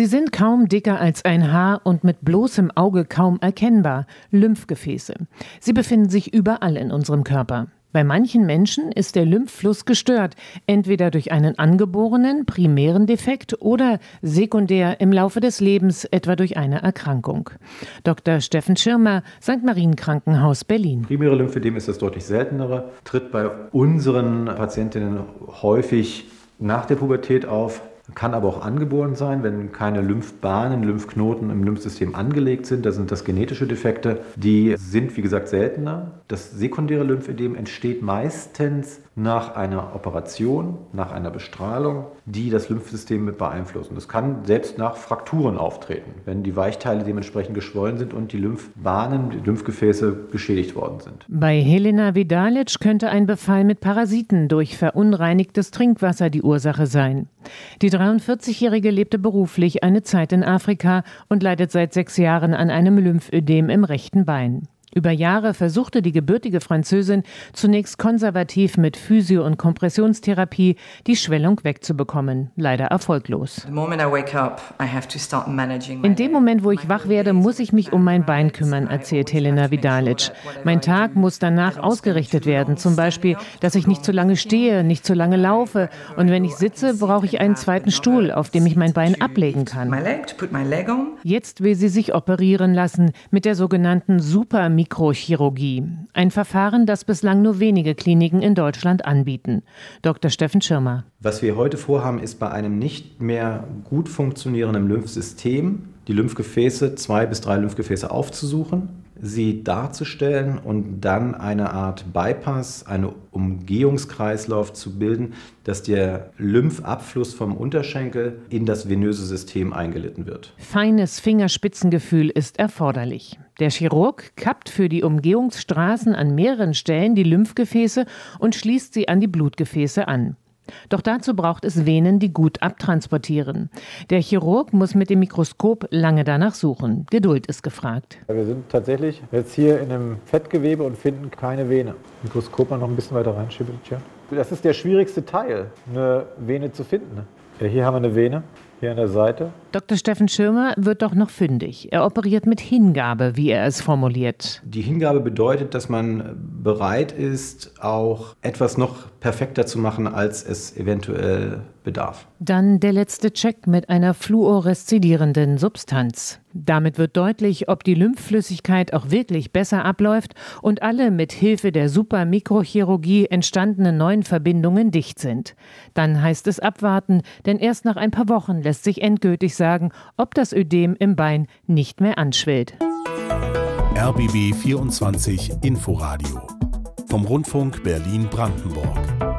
Sie sind kaum dicker als ein Haar und mit bloßem Auge kaum erkennbar. Lymphgefäße. Sie befinden sich überall in unserem Körper. Bei manchen Menschen ist der Lymphfluss gestört, entweder durch einen angeborenen primären Defekt oder sekundär im Laufe des Lebens, etwa durch eine Erkrankung. Dr. Steffen Schirmer, St. Marien Krankenhaus Berlin. Primäre Lymphödem ist das deutlich seltenere, tritt bei unseren Patientinnen häufig nach der Pubertät auf, kann aber auch angeboren sein, wenn keine Lymphbahnen, Lymphknoten im Lymphsystem angelegt sind. Da sind das genetische Defekte. Die sind, wie gesagt, seltener. Das sekundäre Lymphödem entsteht meistens nach einer Operation, nach einer Bestrahlung, die das Lymphsystem mit beeinflussen. Das kann selbst nach Frakturen auftreten, wenn die Weichteile dementsprechend geschwollen sind und die Lymphbahnen, die Lymphgefäße beschädigt worden sind. Bei Helena Vidalic könnte ein Befall mit Parasiten durch verunreinigtes Trinkwasser die Ursache sein. Die 43-Jährige lebte beruflich eine Zeit in Afrika und leidet seit sechs Jahren an einem Lymphödem im rechten Bein. Über Jahre versuchte die gebürtige Französin zunächst konservativ mit Physio- und Kompressionstherapie die Schwellung wegzubekommen, leider erfolglos. In dem Moment, wo ich wach werde, muss ich mich um mein Bein kümmern, erzählt Helena Vidalic. Mein Tag muss danach ausgerichtet werden, zum Beispiel, dass ich nicht zu lange stehe, nicht zu lange laufe und wenn ich sitze, brauche ich einen zweiten Stuhl, auf dem ich mein Bein ablegen kann. Jetzt will sie sich operieren lassen mit der sogenannten Super Mikrochirurgie. Ein Verfahren, das bislang nur wenige Kliniken in Deutschland anbieten. Dr. Steffen Schirmer. Was wir heute vorhaben, ist bei einem nicht mehr gut funktionierenden Lymphsystem die Lymphgefäße, zwei bis drei Lymphgefäße aufzusuchen sie darzustellen und dann eine Art Bypass, einen Umgehungskreislauf zu bilden, dass der Lymphabfluss vom Unterschenkel in das venöse System eingelitten wird. Feines Fingerspitzengefühl ist erforderlich. Der Chirurg kappt für die Umgehungsstraßen an mehreren Stellen die Lymphgefäße und schließt sie an die Blutgefäße an. Doch dazu braucht es Venen, die gut abtransportieren. Der Chirurg muss mit dem Mikroskop lange danach suchen. Geduld ist gefragt. Wir sind tatsächlich jetzt hier in einem Fettgewebe und finden keine Vene. Mikroskop mal noch ein bisschen weiter reinschieben. Das ist der schwierigste Teil, eine Vene zu finden. Ja, hier haben wir eine Vene hier an der Seite. Dr. Steffen Schirmer wird doch noch fündig. Er operiert mit Hingabe, wie er es formuliert. Die Hingabe bedeutet, dass man bereit ist, auch etwas noch perfekter zu machen, als es eventuell bedarf. Dann der letzte Check mit einer fluoreszidierenden Substanz. Damit wird deutlich, ob die Lymphflüssigkeit auch wirklich besser abläuft und alle mit Hilfe der Supermikrochirurgie entstandenen neuen Verbindungen dicht sind. Dann heißt es abwarten, denn erst nach ein paar Wochen lässt sich endgültig sagen, ob das Ödem im Bein nicht mehr anschwillt. RBB 24 Inforadio vom Rundfunk Berlin-Brandenburg.